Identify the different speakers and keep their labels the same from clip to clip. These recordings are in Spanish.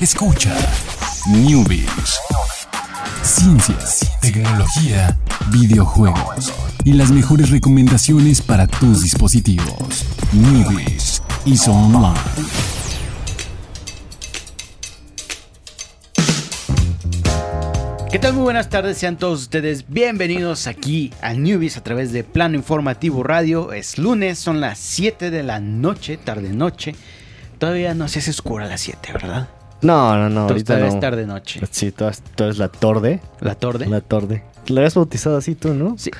Speaker 1: Escucha Newbies. Ciencias, tecnología, videojuegos y las mejores recomendaciones para tus dispositivos. Newbies y Online.
Speaker 2: ¿Qué tal? Muy buenas tardes, sean todos ustedes bienvenidos aquí a Newbies a través de Plano Informativo Radio. Es lunes, son las 7 de la noche, tarde-noche. Todavía no se hace oscura a las 7, ¿verdad?
Speaker 3: No, no, no, ahorita
Speaker 2: Todavía
Speaker 3: no.
Speaker 2: es tarde-noche.
Speaker 3: Sí, todo es, todo es la torde.
Speaker 2: ¿La torde?
Speaker 3: La torde. La habías bautizado así tú, ¿no?
Speaker 2: Sí,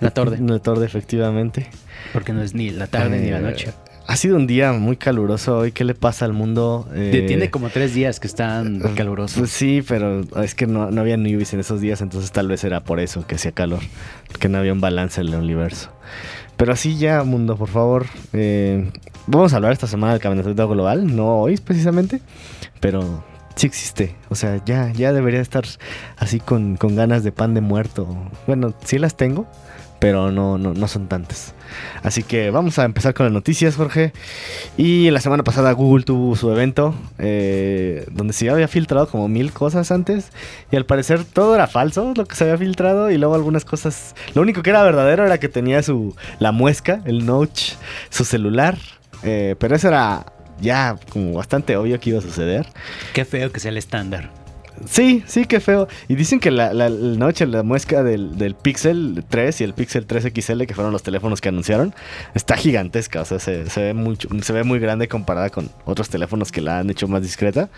Speaker 2: la torde.
Speaker 3: La torde, efectivamente.
Speaker 2: Porque no es ni la tarde ni la
Speaker 3: Eh,
Speaker 2: noche.
Speaker 3: Ha sido un día muy caluroso hoy. ¿Qué le pasa al mundo? Eh,
Speaker 2: Tiene como tres días que están calurosos.
Speaker 3: sí, pero es que no, no había newbies en esos días, entonces tal vez era por eso que hacía calor, que no había un balance en el universo. Pero así ya, mundo, por favor. eh, vamos a hablar esta semana del calentamiento global, no hoy precisamente, pero sí existe. O sea, ya, ya debería estar así con, con ganas de pan de muerto. Bueno, sí las tengo, pero no, no, no son tantas. Así que vamos a empezar con las noticias, Jorge. Y la semana pasada Google tuvo su evento eh, donde se había filtrado como mil cosas antes y al parecer todo era falso lo que se había filtrado y luego algunas cosas... Lo único que era verdadero era que tenía su la muesca, el notch, su celular. eh, pero eso era ya como bastante obvio que iba a suceder.
Speaker 2: Qué feo que sea el estándar.
Speaker 3: Sí, sí, qué feo. Y dicen que la, la, noche, la muesca del, del Pixel 3 y el Pixel 3 XL, que fueron los teléfonos que anunciaron, está gigantesca. O sea, se, se ve, mucho, se ve muy grande comparada con otros teléfonos que la han hecho más discreta.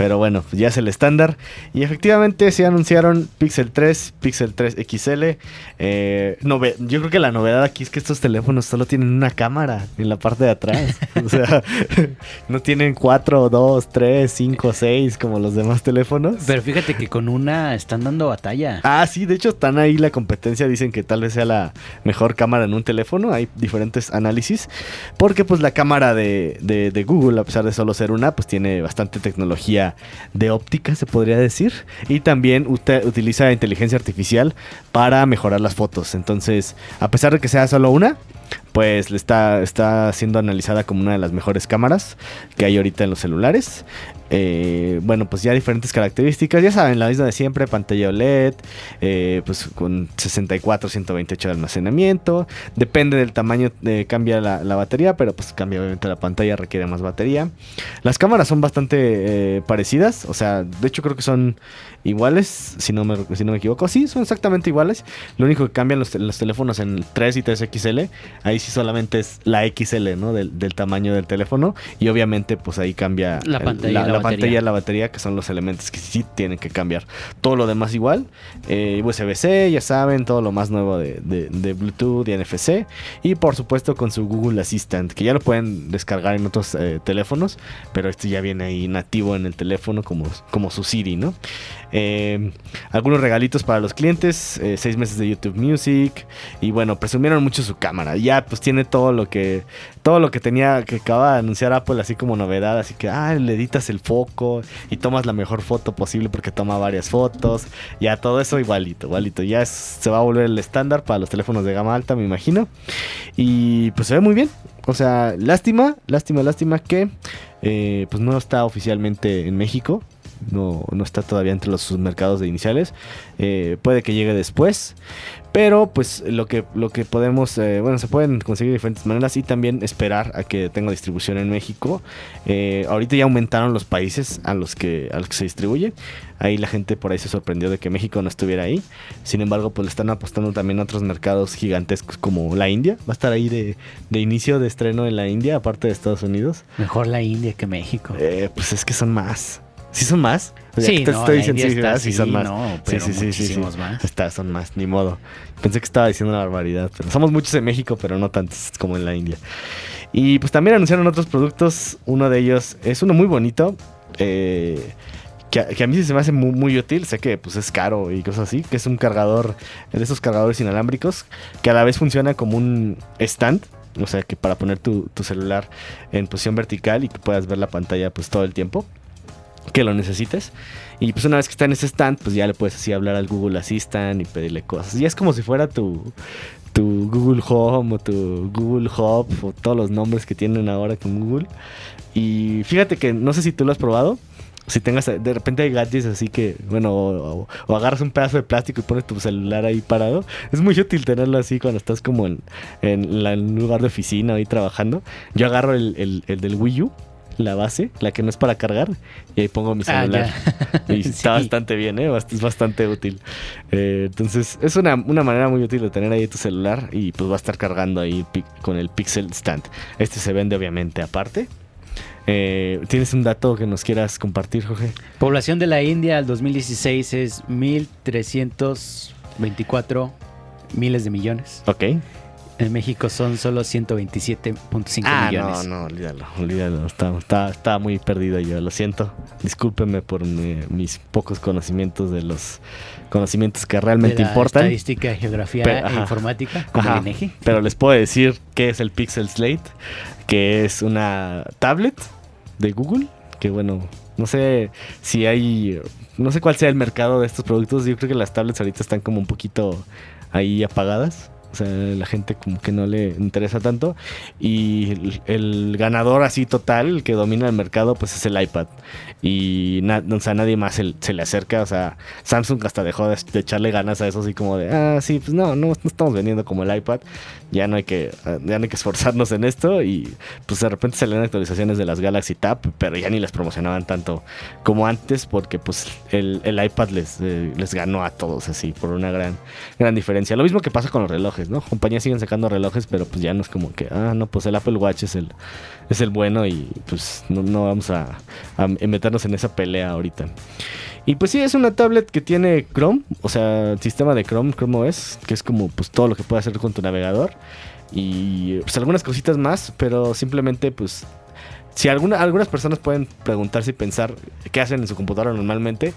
Speaker 3: Pero bueno, ya es el estándar. Y efectivamente se anunciaron Pixel 3, Pixel 3 XL. Eh, yo creo que la novedad aquí es que estos teléfonos solo tienen una cámara en la parte de atrás. o sea, no tienen 4, 2, 3, 5, 6 como los demás teléfonos.
Speaker 2: Pero fíjate que con una están dando batalla.
Speaker 3: Ah, sí, de hecho están ahí la competencia, dicen que tal vez sea la mejor cámara en un teléfono, hay diferentes análisis, porque pues la cámara de, de- de Google, a pesar de solo ser una, pues tiene bastante tecnología de óptica, se podría decir, y también utiliza inteligencia artificial para mejorar las fotos, entonces, a pesar de que sea solo una, pues está, está siendo analizada como una de las mejores cámaras que hay ahorita en los celulares. Eh, bueno, pues ya diferentes características, ya saben, la misma de siempre, pantalla OLED, eh, pues con 64, 128 de almacenamiento, depende del tamaño, eh, cambia la, la batería, pero pues cambia obviamente la pantalla, requiere más batería. Las cámaras son bastante parecidas, o sea, de hecho creo que son iguales, si no me, si no me equivoco, sí, son exactamente iguales, lo único que cambian los, los teléfonos en el 3 y 3 XL, ahí sí solamente es la XL, ¿no? Del, del tamaño del teléfono, y obviamente pues ahí cambia
Speaker 2: La
Speaker 3: el-
Speaker 2: pantalla y
Speaker 3: la,
Speaker 2: la
Speaker 3: la
Speaker 2: batería.
Speaker 3: pantalla la batería, que son los elementos que sí tienen que cambiar. Todo lo demás igual. Eh, USB-C, ya saben, todo lo más nuevo de, de- de Bluetooth y NFC. Y por supuesto con su Google Assistant, que ya lo pueden descargar en otros eh, teléfonos, pero este ya viene ahí nativo en el teléfono como, como su Siri, ¿no? Eh, algunos regalitos para los clientes, eh, seis meses de YouTube Music y bueno, presumieron mucho su cámara. Ya pues tiene todo lo que todo lo que tenía que acaba de anunciar Apple así como novedad, así que ah, le editas el foco y tomas la mejor foto posible porque toma varias fotos. Ya todo eso igualito, igualito. Ya es- se va a volver el estándar para los teléfonos de gama alta, me imagino. Y pues se ve muy bien. O sea, lástima, lástima, lástima que eh, pues no está oficialmente en México. No, no está todavía entre los mercados de iniciales. Eh, puede que llegue después. Pero pues lo que, lo que podemos, eh, bueno, se pueden conseguir de diferentes maneras y también esperar a que tenga distribución en México. Eh, ahorita ya aumentaron los países a los que a los que se distribuye. Ahí la gente por ahí se sorprendió de que México no estuviera ahí. Sin embargo, pues le están apostando también a otros mercados gigantescos como la India. Va a estar ahí de, de inicio de estreno en la India, aparte de Estados Unidos.
Speaker 2: Mejor la India que México.
Speaker 3: Eh, pues es que son más. ¿Sí son más? O sea,
Speaker 2: Sí,
Speaker 3: te
Speaker 2: no,
Speaker 3: estoy diciendo, sí,
Speaker 2: está.
Speaker 3: Sí son más.
Speaker 2: no, pero muchísimos más.
Speaker 3: Está, son más, ni modo. Pensé que estaba diciendo una barbaridad. Pero somos muchos en México, pero no tantos como en la India. Y pues también anunciaron otros productos. Uno de ellos es uno muy bonito. eh, que, a- que a mí sí se me hace muy, muy útil. Sé que pues es caro y cosas así. Que es un cargador de esos cargadores inalámbricos. Que a la vez funciona como un stand. O sea, que para poner tu, tu celular en posición vertical y que puedas ver la pantalla pues todo el tiempo que lo necesites. Y pues una vez que está en ese stand, pues ya le puedes así hablar al Google Assistant y pedirle cosas. Y es como si fuera tu, tu Google Home o tu Google Hub o todos los nombres que tienen ahora con Google. Y fíjate que no sé si tú lo has probado. Si tengas, de repente hay gadgets así que, bueno, o, agarras un pedazo de plástico y pones tu celular ahí parado. Es muy útil tenerlo así cuando estás como en, en un lugar de oficina ahí trabajando. Yo agarro el, el- el del Wii U, la base, la que no es para cargar, y ahí pongo mi
Speaker 2: Ah,
Speaker 3: celular. Y
Speaker 2: Sí.
Speaker 3: está bastante bien, ¿eh? Es bastante útil. Eh, entonces, es una, una manera muy útil de tener ahí tu celular y pues va a estar cargando ahí con el Pixel Stand. Este se vende obviamente aparte. Eh, ¿Tienes un dato que nos quieras compartir, Jorge?
Speaker 2: Población de la India al 2016 es 1.324 miles de millones.
Speaker 3: Ok.
Speaker 2: En México son solo 127.5
Speaker 3: Ah,
Speaker 2: millones.
Speaker 3: no, no, olvídalo, olvídalo. Está, está, está muy perdido yo, lo siento. Discúlpeme por mi- mis pocos conocimientos de los conocimientos que
Speaker 2: De
Speaker 3: realmente
Speaker 2: la
Speaker 3: importan.
Speaker 2: Estadística, geografía
Speaker 3: Pero,
Speaker 2: e informática, como
Speaker 3: Ajá,
Speaker 2: el.
Speaker 3: Pero les puedo decir que es el Pixel Slate, que es una tablet de Google, que bueno, no sé si hay, no sé cuál sea el mercado de estos productos, yo creo que las tablets ahorita están como un poquito ahí apagadas. O sea, la gente como que no le interesa tanto. Y el, ganador así total, el que domina el mercado, pues es el iPad. Y o sea, nadie más se, se le acerca. O sea, Samsung hasta dejó de, de echarle ganas a eso, así como de, ah, sí, pues no, no estamos vendiendo como el iPad. Ya no hay que, ah, ya no hay que esforzarnos en esto. Y pues de repente salían actualizaciones de las Galaxy Tab, pero ya ni las promocionaban tanto como antes, porque pues el, el iPad les, eh, les ganó a todos así, por una gran, gran diferencia. Lo mismo que pasa con los relojes, ¿no? Compañías siguen sacando relojes, pero pues ya no es como que, ah, no, pues el Apple Watch es el, es el bueno y pues no, no vamos a meternos en esa pelea ahorita. Y pues sí, es una tablet que tiene Chrome, o sea, sistema de Chrome, Chrome OS, que es como pues todo lo que puedes hacer con tu navegador. Y pues algunas cositas más, pero simplemente pues si alguna, algunas personas pueden preguntarse y pensar qué hacen en su computadora normalmente,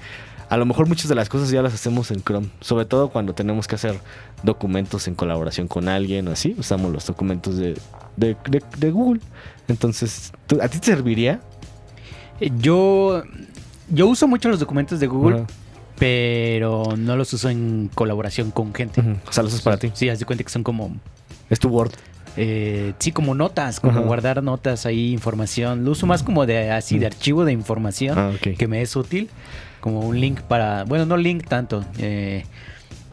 Speaker 3: a lo mejor muchas de las cosas ya las hacemos en Chrome, sobre todo cuando tenemos que hacer documentos en colaboración con alguien o así, usamos los documentos de, de, Google. Entonces, ¿tú- ¿a ti te serviría?
Speaker 2: Yo, yo uso mucho los documentos de Google, pero no los uso en colaboración con gente.
Speaker 3: Ujú, O sea, lo usas para ti.
Speaker 2: Sí, haz de cuenta que son como,
Speaker 3: Es tu Word.
Speaker 2: eh, sí, como notas, como
Speaker 3: Ajá.
Speaker 2: guardar notas ahí, información. Lo uso más como de así, de archivo de información
Speaker 3: Ah,
Speaker 2: que me es útil. Como un link para, bueno, no link tanto. eh,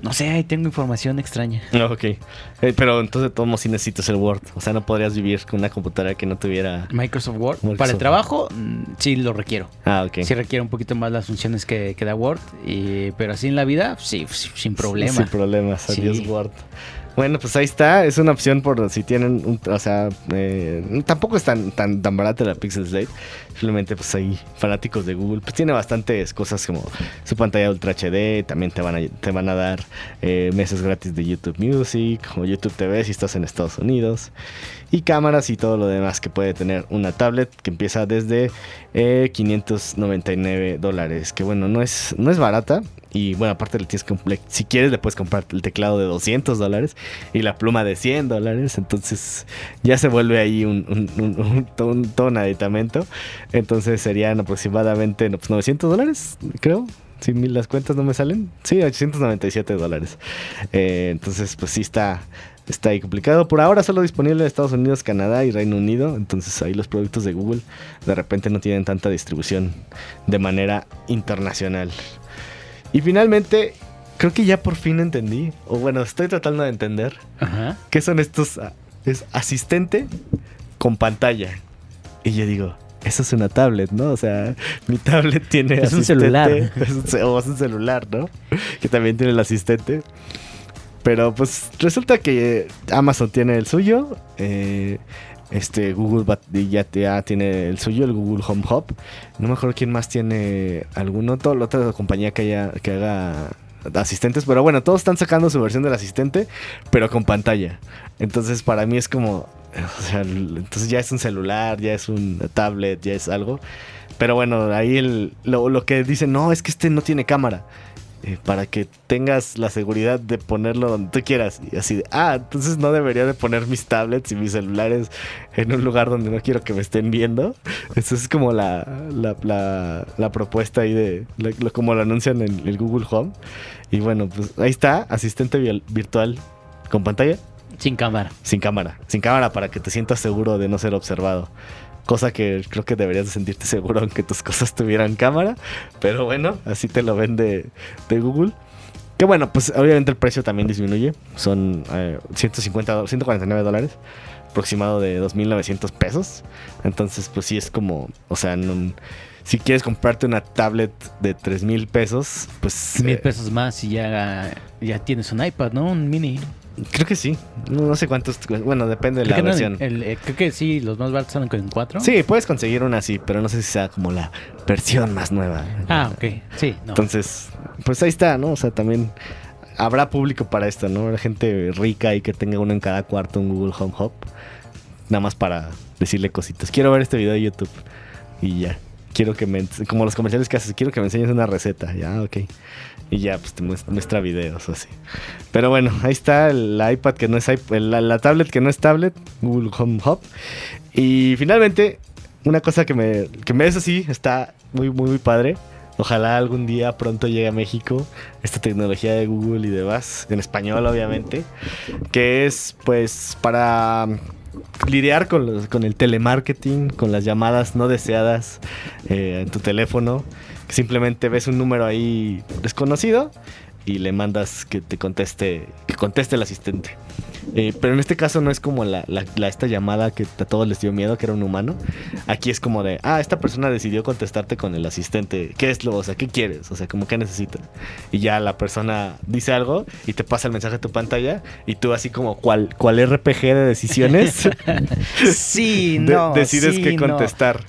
Speaker 2: no sé, ahí tengo información extraña.
Speaker 3: Ok. Eh, pero entonces, modos, sí necesitas el Word. O sea, no podrías vivir con una computadora que no tuviera.
Speaker 2: Microsoft Word.
Speaker 3: Microsoft
Speaker 2: Para el trabajo, mm, sí lo requiero.
Speaker 3: Ah, ok.
Speaker 2: Sí requiere un poquito más las funciones que, que da Word. y- pero así en la vida, sí, sin problema.
Speaker 3: Sin problemas.
Speaker 2: Sí.
Speaker 3: Adiós, Word. Bueno, pues ahí está. Es una opción por si tienen un. O sea, eh, tampoco es tan, tan, tan barata la Pixel Slate. Simplemente, pues ahí, fanáticos de Google. Pues tiene bastantes cosas como su pantalla Ultra HD. También te van a, te van a dar eh, meses gratis de YouTube Music o YouTube TV si estás en Estados Unidos. Y cámaras y todo lo demás que puede tener una tablet que empieza desde eh, 599 dólares. Que bueno, no es, no es barata. Y bueno, aparte le tienes que si quieres le puedes comprar el teclado de 200 dólares y la pluma de 100 dólares. Entonces ya se vuelve ahí un, un, un aditamento. Entonces serían aproximadamente no, pues, 900 dólares, creo. Si mil- las cuentas no me salen. Sí, 897 dólares. Eh, entonces pues sí está, está ahí complicado. Por ahora solo disponible en Estados Unidos, Canadá y Reino Unido. Entonces ahí los productos de Google de repente no tienen tanta distribución de manera internacional. Y finalmente, creo que ya por fin entendí, o bueno, estoy tratando de entender,
Speaker 2: Ajá.
Speaker 3: qué son estos... ah, Es asistente con pantalla. Y yo digo, eso es una tablet, ¿no? O sea, mi tablet tiene
Speaker 2: Es un celular.
Speaker 3: es un ce- o es un celular, ¿no? Que también tiene el asistente. Pero pues resulta que Amazon tiene el suyo. eh, este Google ya, ya tiene el suyo, el Google Home Hub. No me acuerdo quién más tiene alguno. Toda la otra compañía que, haya, que haga asistentes. Pero bueno, todos están sacando su versión del asistente, pero con pantalla. Entonces para mí es como... O sea, entonces ya es un celular, ya es un tablet, ya es algo. Pero bueno, ahí el, lo, lo que dicen, no, es que este no tiene cámara. Eh, para que tengas la seguridad de ponerlo donde tú quieras. Y así de, ah, entonces no debería de poner mis tablets y mis celulares en un lugar donde no quiero que me estén viendo. Eso es como la, la, la- la propuesta ahí de, la- como lo anuncian en el Google Home. Y bueno, pues ahí está, asistente vi- virtual con pantalla,
Speaker 2: Sin cámara.
Speaker 3: sin cámara. Sin cámara para que te sientas seguro de no ser observado Cosa que creo que deberías de sentirte seguro aunque tus cosas tuvieran cámara. Pero bueno, así te lo vende de Google. Que bueno, pues obviamente el precio también disminuye. Son eh, 150, 149 dólares. Aproximado de 2.900 pesos. Entonces, pues sí es como, o sea, no- si quieres comprarte una tablet de 3.000 pesos, pues...
Speaker 2: Mil
Speaker 3: eh,
Speaker 2: pesos más y ya, ya tienes un iPad, ¿no? Un mini.
Speaker 3: Creo que sí. No, no sé cuántos... Bueno, depende de la
Speaker 2: no,
Speaker 3: versión.
Speaker 2: el- eh, creo que sí, los más baratos salen con cuatro.
Speaker 3: Sí, puedes conseguir una así, pero no sé si sea como la versión más nueva.
Speaker 2: Ah, ok. Sí, no.
Speaker 3: Entonces, pues ahí está, ¿no? O sea, también habrá público para esto, ¿no? Habrá gente rica y que tenga uno en cada cuarto, un Google Home Hub. Nada más para decirle cositas. Quiero ver este video de YouTube. Y ya. Quiero que me... Como los comerciales que haces, quiero que me enseñes una receta. Ya, ok. Y ya, pues te muest- muestra videos así. Pero bueno, ahí está el iPad que no es iPad, la, tablet que no es tablet, Google Home Hub. Y finalmente, una cosa que me, que me eso sí, está muy, muy, muy padre. Ojalá algún día pronto llegue a México esta tecnología de Google y demás, en español obviamente, que es pues para lidiar con, los- con el telemarketing, con las llamadas no deseadas eh, en tu teléfono. Simplemente ves un número ahí desconocido y le mandas que te conteste, que conteste el asistente. Eh, pero en este caso no es como la, la- la- esta llamada que a todos les dio miedo, que era un humano. Aquí es como de, ah, esta persona decidió contestarte con el asistente. ¿Qué es lo? O sea, ¿qué quieres? O sea, como qué necesitas. Y ya la persona dice algo y te pasa el mensaje a tu pantalla y tú así como cual, cual RPG de decisiones
Speaker 2: Sí,
Speaker 3: de-
Speaker 2: no.
Speaker 3: decides
Speaker 2: sí,
Speaker 3: qué
Speaker 2: no.
Speaker 3: contestar.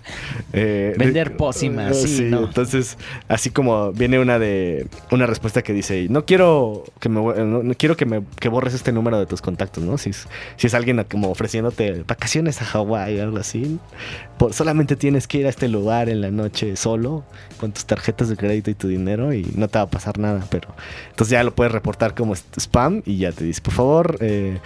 Speaker 3: Eh,
Speaker 2: Vender
Speaker 3: de-
Speaker 2: pócimas, sí, no.
Speaker 3: Entonces, así como viene una de una respuesta que dice, no quiero que me no, no quiero que me que borres este número de tus contactos, ¿no? Si es, si es alguien como ofreciéndote vacaciones a Hawái o algo así, por- solamente tienes que ir a este lugar en la noche solo con tus tarjetas de crédito y tu dinero y no te va a pasar nada, pero entonces ya lo puedes reportar como spam y ya te dice, por favor, eh,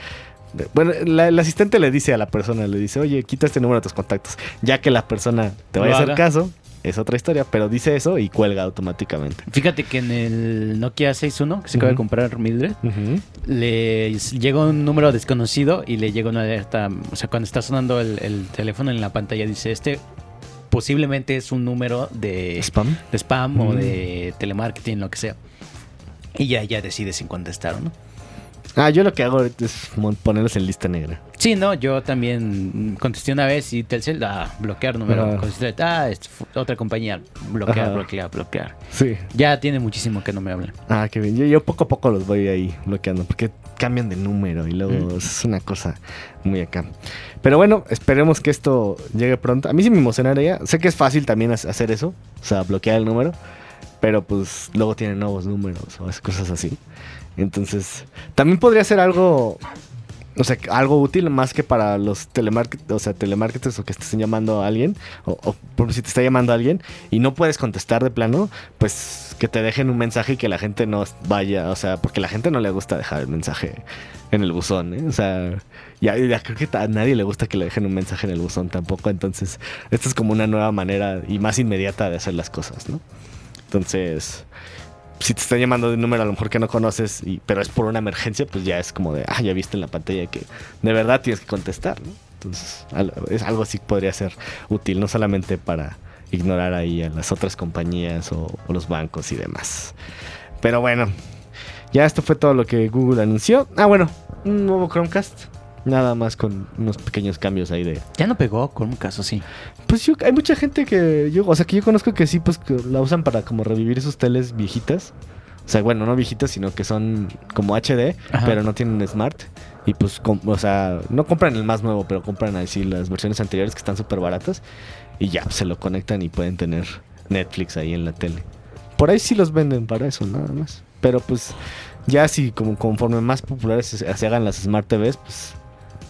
Speaker 3: bueno, la- el asistente le dice a la persona, le dice, oye, quita este número de tus contactos. Ya que la persona te vaya a hacer caso, es otra historia, pero dice eso y cuelga automáticamente.
Speaker 2: Fíjate que en el Nokia 6.1 que se acaba de comprar Mildred, le llega un número desconocido y le llega una alerta. O sea, cuando está sonando el, el teléfono en la pantalla, dice: Este posiblemente es un número de,
Speaker 3: ¿Spam?
Speaker 2: de spam o de telemarketing, lo que sea. Y ya, ya decides sin contestar, ¿no?
Speaker 3: Ah, yo lo que hago es ponerlos en lista negra.
Speaker 2: Sí, no, yo también contesté una vez y Telcel, ah, bloquear número. Contesté, ah, es otra compañía, bloquear,
Speaker 3: Ajá.
Speaker 2: bloquear, bloquear.
Speaker 3: Sí.
Speaker 2: Ya tiene muchísimo que no me hablan.
Speaker 3: Ah, qué bien. Yo, yo poco a poco los voy ahí bloqueando porque cambian de número y luego
Speaker 2: Mm.
Speaker 3: es una cosa muy acá. Pero bueno, esperemos que esto llegue pronto. A mí sí me emocionaría. Sé que es fácil también ha- hacer eso, o sea, bloquear el número, pero pues luego tienen nuevos números o cosas así. Entonces, también podría ser algo, o sea, algo útil más que para los telemarket, o sea, telemarketers o que estén llamando a alguien, o, o si te está llamando a alguien y no puedes contestar de plano, pues que te dejen un mensaje y que la gente no vaya, o sea, porque la gente no le gusta dejar el mensaje en el buzón, ¿eh? O sea, ya, ya creo que a nadie le gusta que le dejen un mensaje en el buzón tampoco, entonces, esta es como una nueva manera y más inmediata de hacer las cosas, ¿no? Entonces, si te están llamando de un número a lo mejor que no conoces, pero es por una emergencia, pues ya es como de, ah, ya viste en la pantalla que de verdad tienes que contestar, ¿no? Entonces, es algo así podría ser útil, no solamente para ignorar ahí a las otras compañías o los bancos y demás. Pero bueno, ya esto fue todo lo que Google anunció. Ah, bueno, un nuevo Chromecast. Nada más con unos pequeños cambios ahí de,
Speaker 2: Ya no pegó con un caso así.
Speaker 3: pues yo, hay mucha gente que yo, o sea, que yo conozco que sí, pues que la usan para como revivir sus teles viejitas. O sea, bueno, no viejitas, sino que son como HD,
Speaker 2: Ajá.
Speaker 3: pero no tienen Smart. Y pues, com- o sea, no compran el más nuevo, pero compran así las versiones anteriores que están súper baratas. Y ya, se lo conectan y pueden tener Netflix ahí en la tele. Por ahí sí los venden para eso, nada más. Pero pues, ya si como conforme más populares se, se hagan las Smart TVs, pues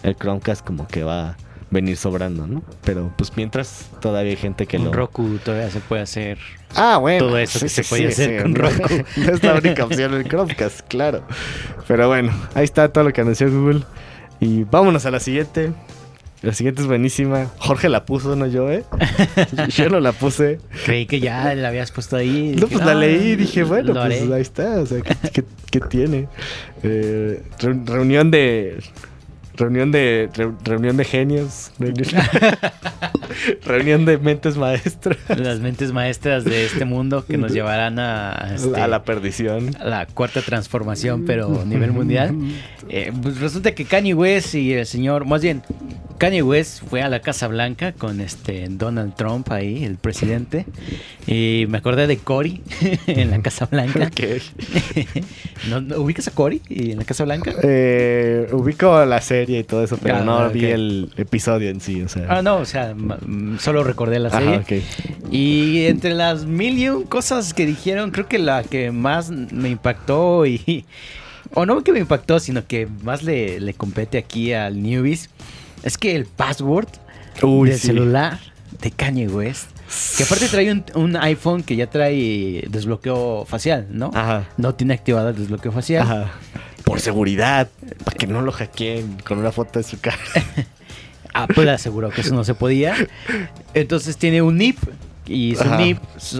Speaker 3: el Chromecast como que va a venir sobrando, ¿no? Pero pues mientras todavía hay gente que
Speaker 2: Un
Speaker 3: lo...
Speaker 2: Roku todavía se puede hacer.
Speaker 3: Ah, bueno.
Speaker 2: Todo eso que se puede hacer con Roku.
Speaker 3: no es la única opción el Chromecast, claro. Pero bueno, ahí está todo lo que anunció Google. Y vámonos a la siguiente. La siguiente es buenísima. Jorge la puso, no yo, ¿eh? Yo no la puse.
Speaker 2: Creí que ya la habías puesto ahí.
Speaker 3: No, pues la
Speaker 2: "Ah,
Speaker 3: leí y dije, bueno, pues
Speaker 2: haré".
Speaker 3: ahí está. O sea, ¿qué, qué- qué tiene? Eh, reu- reunión de Reunión de re- reunión de genios. Reunión, reunión de mentes maestras.
Speaker 2: Las mentes maestras de este mundo que nos llevarán a, a este-
Speaker 3: A la perdición.
Speaker 2: a la cuarta transformación, pero a nivel mundial. Eh, pues resulta que Kanye West y el señor, más bien, Kanye West fue a la Casa Blanca con este Donald Trump ahí, el presidente. Y me acordé de Cory en la Casa Blanca.
Speaker 3: Ok.
Speaker 2: ¿No, no ubicas a Cory en la Casa Blanca?
Speaker 3: Eh, ubico la serie y todo eso, pero
Speaker 2: Ah,
Speaker 3: no
Speaker 2: ok.
Speaker 3: vi el episodio en sí. O sea.
Speaker 2: Ah, no, o sea, solo recordé la serie.
Speaker 3: Ajá, ok.
Speaker 2: Y entre las mil y un cosas que dijeron, creo que la que más me impactó y... O no que me impactó, sino que más le, le compete aquí al Newbies, es que el password
Speaker 3: Uy,
Speaker 2: del
Speaker 3: sí.
Speaker 2: celular de Kanye West, que aparte trae un, un iPhone que ya trae desbloqueo facial, ¿no?
Speaker 3: Ajá.
Speaker 2: No tiene activado el desbloqueo facial.
Speaker 3: Ajá. Por seguridad, para que no lo hackeen con una foto de su cara.
Speaker 2: Apple aseguró que eso no se podía. Entonces tiene un NIP y su
Speaker 3: Ajá.
Speaker 2: NIP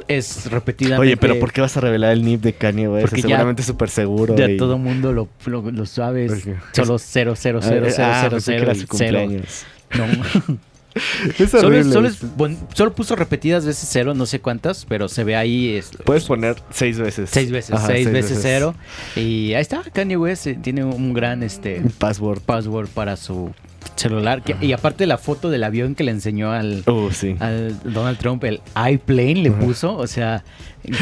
Speaker 2: es repetidamente...
Speaker 3: Oye, pero ¿por qué vas a revelar el NIP de Kanye West?
Speaker 2: Porque
Speaker 3: Seguramente es súper seguro.
Speaker 2: Ya
Speaker 3: y-
Speaker 2: todo mundo lo, lo, lo sabe. Solo 0, 0, 0, 0,
Speaker 3: Ah,
Speaker 2: 0,
Speaker 3: pensé que
Speaker 2: 0
Speaker 3: era
Speaker 2: y
Speaker 3: su
Speaker 2: 0.
Speaker 3: cumpleaños.
Speaker 2: No.
Speaker 3: Es
Speaker 2: solo,
Speaker 3: horrible.
Speaker 2: solo, es solo puso repetidas veces 0, no sé cuántas, pero se ve ahí es,
Speaker 3: Puedes poner seis veces.
Speaker 2: seis veces,
Speaker 3: Ajá,
Speaker 2: seis veces 0. Y ahí está, Kanye West eh, tiene un gran este
Speaker 3: password.
Speaker 2: password para su celular. que- y aparte la foto del avión que le enseñó al,
Speaker 3: sí.
Speaker 2: al Donald Trump, el iPlane le puso. O sea,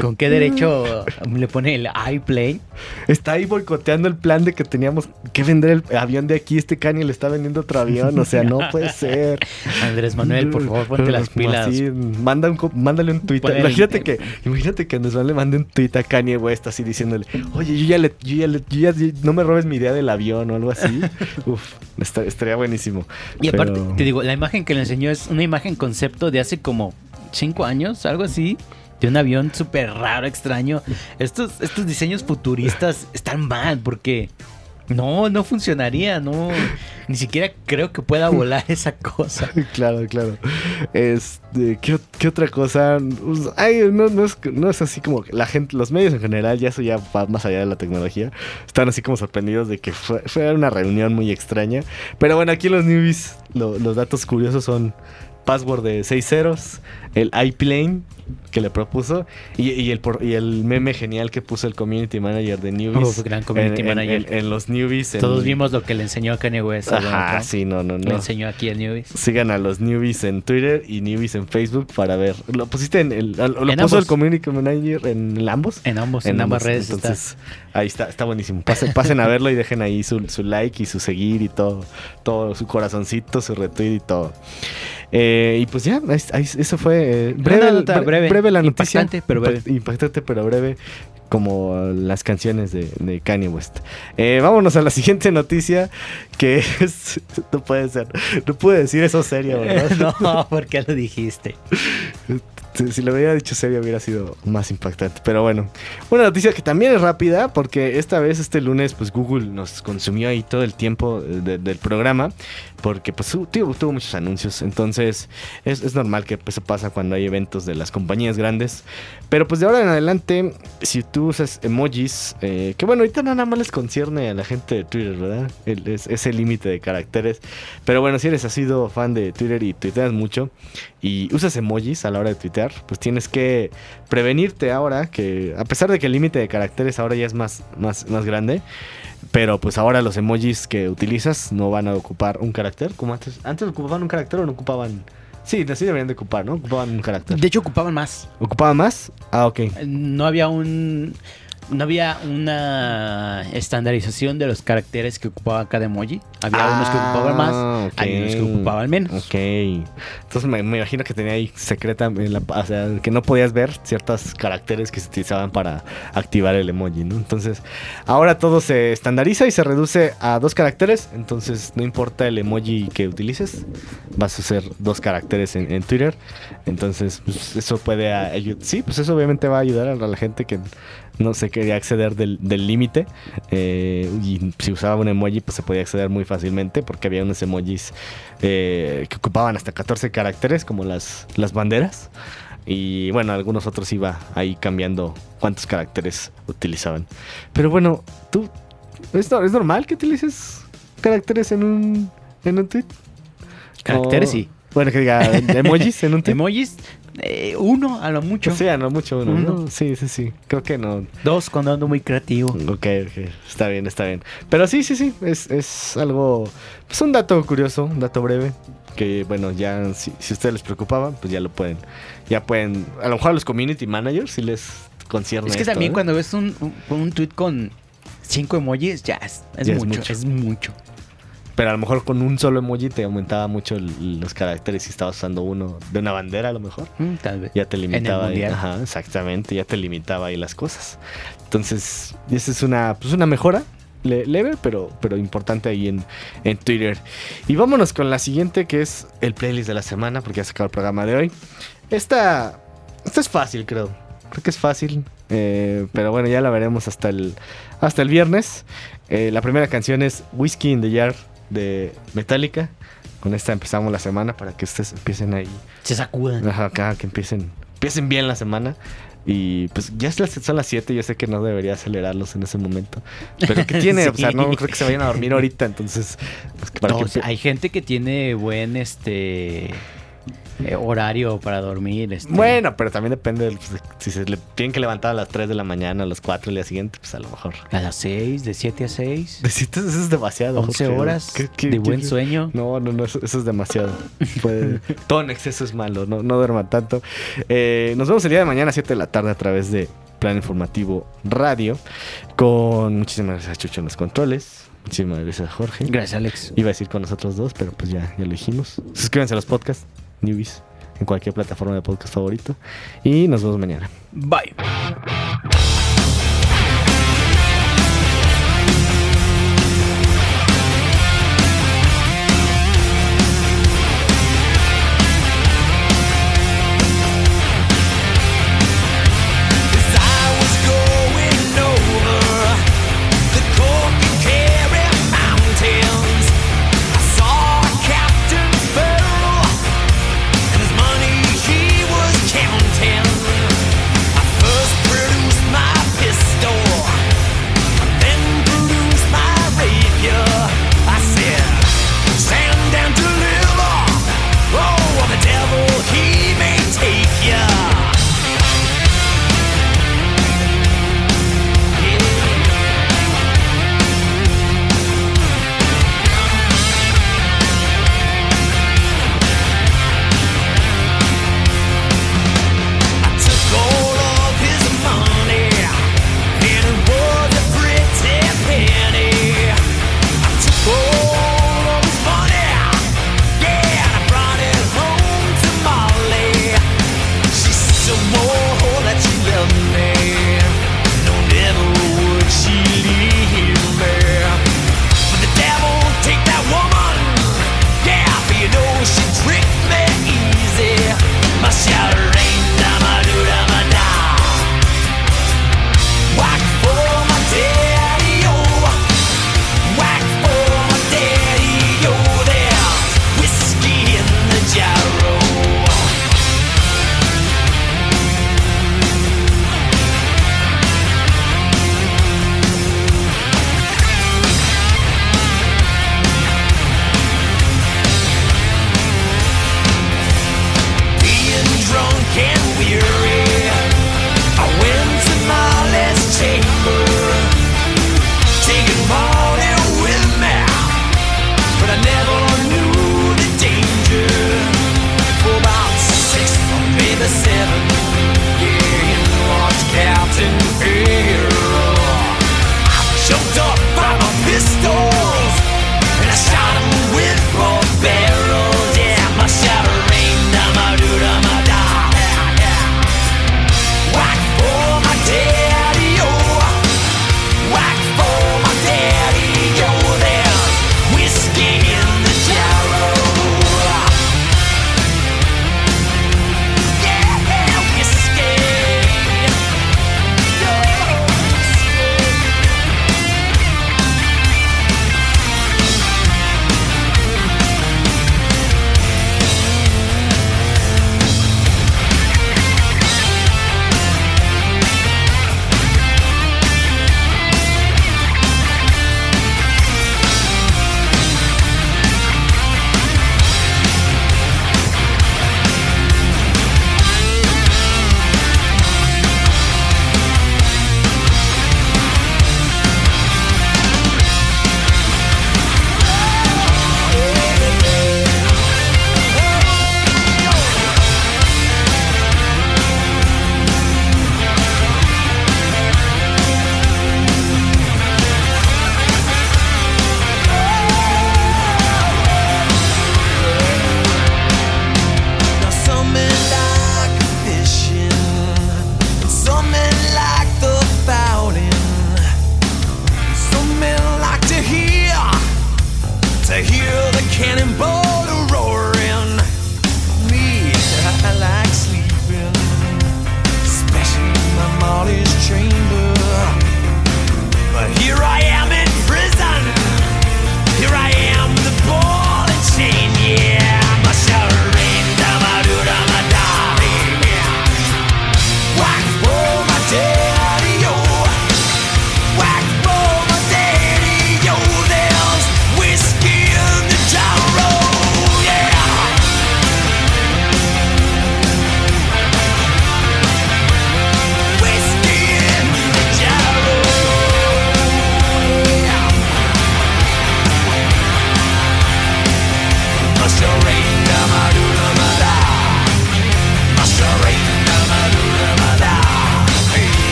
Speaker 2: ¿con qué derecho le pone el iPlane?
Speaker 3: Está ahí boicoteando el plan de que teníamos que vender el avión de aquí. Este Kanye le está vendiendo otro avión. O sea, no puede ser.
Speaker 2: Andrés Manuel, por favor, ponte las pilas.
Speaker 3: Así, manda un, mándale un
Speaker 2: el-
Speaker 3: Imagínate
Speaker 2: el-
Speaker 3: que, imagínate que Andrés Manuel le mande un tweet a Kanye West así diciéndole, oye, yo ya le, yo ya le- yo ya- no me robes mi idea del avión o algo así. Uf, estaría buenísimo.
Speaker 2: Y aparte, te digo, la imagen que le enseñó es una imagen concepto de hace como cinco años, algo así. De un avión súper raro, extraño. Estos, estos diseños futuristas están mal porque no, no funcionaría, no. Ni siquiera creo que pueda volar esa cosa.
Speaker 3: Claro, claro. Este, ¿qué, qué otra cosa? Pues, ay, no, no es, no es así como la gente, los medios en general, ya eso ya va más allá de la tecnología. Están así como sorprendidos de que fue, fue una reunión muy extraña. Pero bueno, aquí los newbies, lo- los datos curiosos son password de 6 ceros, el iPlane que le propuso y, y el, y el meme genial que puso el community manager de newbies.
Speaker 2: Uf, gran community
Speaker 3: en- en-
Speaker 2: manager.
Speaker 3: En, en los newbies. en-
Speaker 2: Todos vimos lo que le enseñó a Kanye West.
Speaker 3: Ajá,
Speaker 2: Trump.
Speaker 3: sí, no, no,
Speaker 2: Le
Speaker 3: no.
Speaker 2: enseñó aquí a Newbies.
Speaker 3: Sigan a los newbies en Twitter y newbies en Facebook para ver. ¿Lo pusiste en el. Lo
Speaker 2: En
Speaker 3: puso
Speaker 2: ambos.
Speaker 3: el community manager en el ambos?
Speaker 2: En ambos, en, ambas redes está.
Speaker 3: Entonces, ahí está, está buenísimo. Pasen, pasen a verlo y dejen ahí su, su like y su seguir y todo. Todo, su corazoncito, su retweet y todo. Eh, y pues ya, eso fue eh, breve,
Speaker 2: nota
Speaker 3: bre-
Speaker 2: breve,
Speaker 3: la noticia.
Speaker 2: impactante, pero breve.
Speaker 3: Impact- impactante, pero breve. Como las canciones de, de Kanye West. Eh, vámonos a la siguiente noticia. Que es. No puede ser. No pude decir eso serio, ¿verdad?
Speaker 2: no, ¿por qué lo dijiste?
Speaker 3: Si, lo hubiera dicho serio hubiera sido más impactante. Pero bueno, una noticia que también es rápida porque esta vez este lunes pues Google nos consumió ahí todo el tiempo eh, de- del programa porque pues tu- tuvo, muchos anuncios. Entonces es, normal que eso pasa cuando hay eventos de las compañías grandes. Pero pues de ahora en adelante, si tú usas emojis, eh, que bueno, ahorita nada más les concierne a la gente de Twitter, ¿verdad? El- es- ese límite de caracteres. Pero bueno, si eres así sido fan de Twitter y tuiteas mucho y usas emojis a la hora de tuitear, pues tienes que prevenirte ahora que a pesar de que el límite de caracteres ahora ya es más, más, más grande, pero pues ahora los emojis que utilizas no van a ocupar un carácter como antes. Antes ocupaban un carácter o no ocupaban... Sí, así deberían de ocupar, ¿no? Ocupaban un carácter.
Speaker 2: De hecho, ocupaban más.
Speaker 3: ¿Ocupaban más? Ah, ok.
Speaker 2: No había un. No había una estandarización de los caracteres que ocupaba cada emoji. Había unos que ocupaban más,
Speaker 3: Ah, ok.
Speaker 2: había unos que ocupaban menos.
Speaker 3: Ok. Entonces me, me imagino que tenía ahí secreta, la- o sea, que no podías ver ciertos caracteres que se utilizaban para activar el emoji, ¿no? Entonces, ahora todo se estandariza y se reduce a dos caracteres. Entonces, no importa el emoji que utilices, vas a usar dos caracteres en, en Twitter. Entonces, pues, eso puede ayudar. Sí, pues eso obviamente va a ayudar a la gente que no se quería acceder del del límite. eh, y si usaba un emoji, pues se podía acceder muy fácilmente porque había unos emojis eh, que ocupaban hasta 14 caracteres, como las, las banderas. Y bueno, algunos otros iba ahí cambiando cuántos caracteres utilizaban. Pero bueno, tú, ¿es, es normal que utilices caracteres en un, en un tweet?
Speaker 2: Caracteres,
Speaker 3: O-
Speaker 2: sí.
Speaker 3: Bueno, que diga emojis en un tweet.
Speaker 2: Emojis, eh, uno a lo mucho.
Speaker 3: Sí, no mucho uno, ¿no?
Speaker 2: Uno.
Speaker 3: Sí, sí, sí. Creo que no.
Speaker 2: Dos cuando ando muy creativo.
Speaker 3: Ok, ok. Está bien, está bien. Pero sí, sí, sí. Es, es algo. Pues un dato curioso, un dato breve. Que bueno, ya si, si a ustedes les preocupaba, pues ya lo pueden. Ya pueden. A lo mejor a los community managers si les concierne.
Speaker 2: Es que
Speaker 3: esto,
Speaker 2: también
Speaker 3: ¿eh?
Speaker 2: cuando ves un, un, un tweet con cinco emojis, ya es, es
Speaker 3: Ya es
Speaker 2: mucho,
Speaker 3: mucho.
Speaker 2: es mucho.
Speaker 3: Pero a lo mejor con un solo emoji te aumentaba mucho el- los caracteres si estabas usando uno de una bandera, a lo mejor.
Speaker 2: Mm, tal vez.
Speaker 3: Ya te limitaba. ahí.
Speaker 2: mundial.
Speaker 3: Ajá, exactamente. Ya te limitaba ahí las cosas. Entonces, esa es una, pues una mejora. le- leve, pero, pero importante ahí en, en Twitter. Y vámonos con la siguiente, que es el playlist de la semana, porque ya se acabó el programa de hoy. Esta, esta es fácil, creo. Creo que es fácil. eh, pero bueno, ya la veremos hasta el, hasta el viernes. Eh, la primera canción es Whiskey in the Jar de Metallica. Con esta empezamos la semana para que ustedes empiecen ahí
Speaker 2: Se sacudan.
Speaker 3: Ajá, acá, que empiecen, empiecen bien la semana. Y pues ya son las 7, yo sé que no debería acelerarlos en ese momento. Pero que tiene, o sea, no creo que se vayan a dormir ahorita, entonces... pues, que para
Speaker 2: No, o sea, hay gente que tiene buen este eh, horario para dormir. este.
Speaker 3: Bueno, pero también depende del- pues, si se le tienen que levantar a las 3 de la mañana, a las 4 del día siguiente, pues a lo mejor.
Speaker 2: A las 6, de 7 a 6.
Speaker 3: De siete, eso es demasiado.
Speaker 2: 11
Speaker 3: Jorge.
Speaker 2: horas
Speaker 3: ¿Qué- qué-
Speaker 2: de
Speaker 3: qué-
Speaker 2: buen sueño.
Speaker 3: No, no, no, eso, eso es demasiado. Puede- todo en exceso es malo, no, no duerman tanto. Eh, nos vemos el día de mañana a 7 de la tarde a través de Plan Informativo Radio. Con muchísimas gracias a Chucho en los controles. Muchísimas gracias a Jorge.
Speaker 2: Gracias, Alex.
Speaker 3: Iba a decir con nosotros dos, pero pues ya, ya lo dijimos. Suscríbanse a los podcasts, Newbies en cualquier plataforma de podcast favorito. Y nos vemos mañana.
Speaker 2: Bye.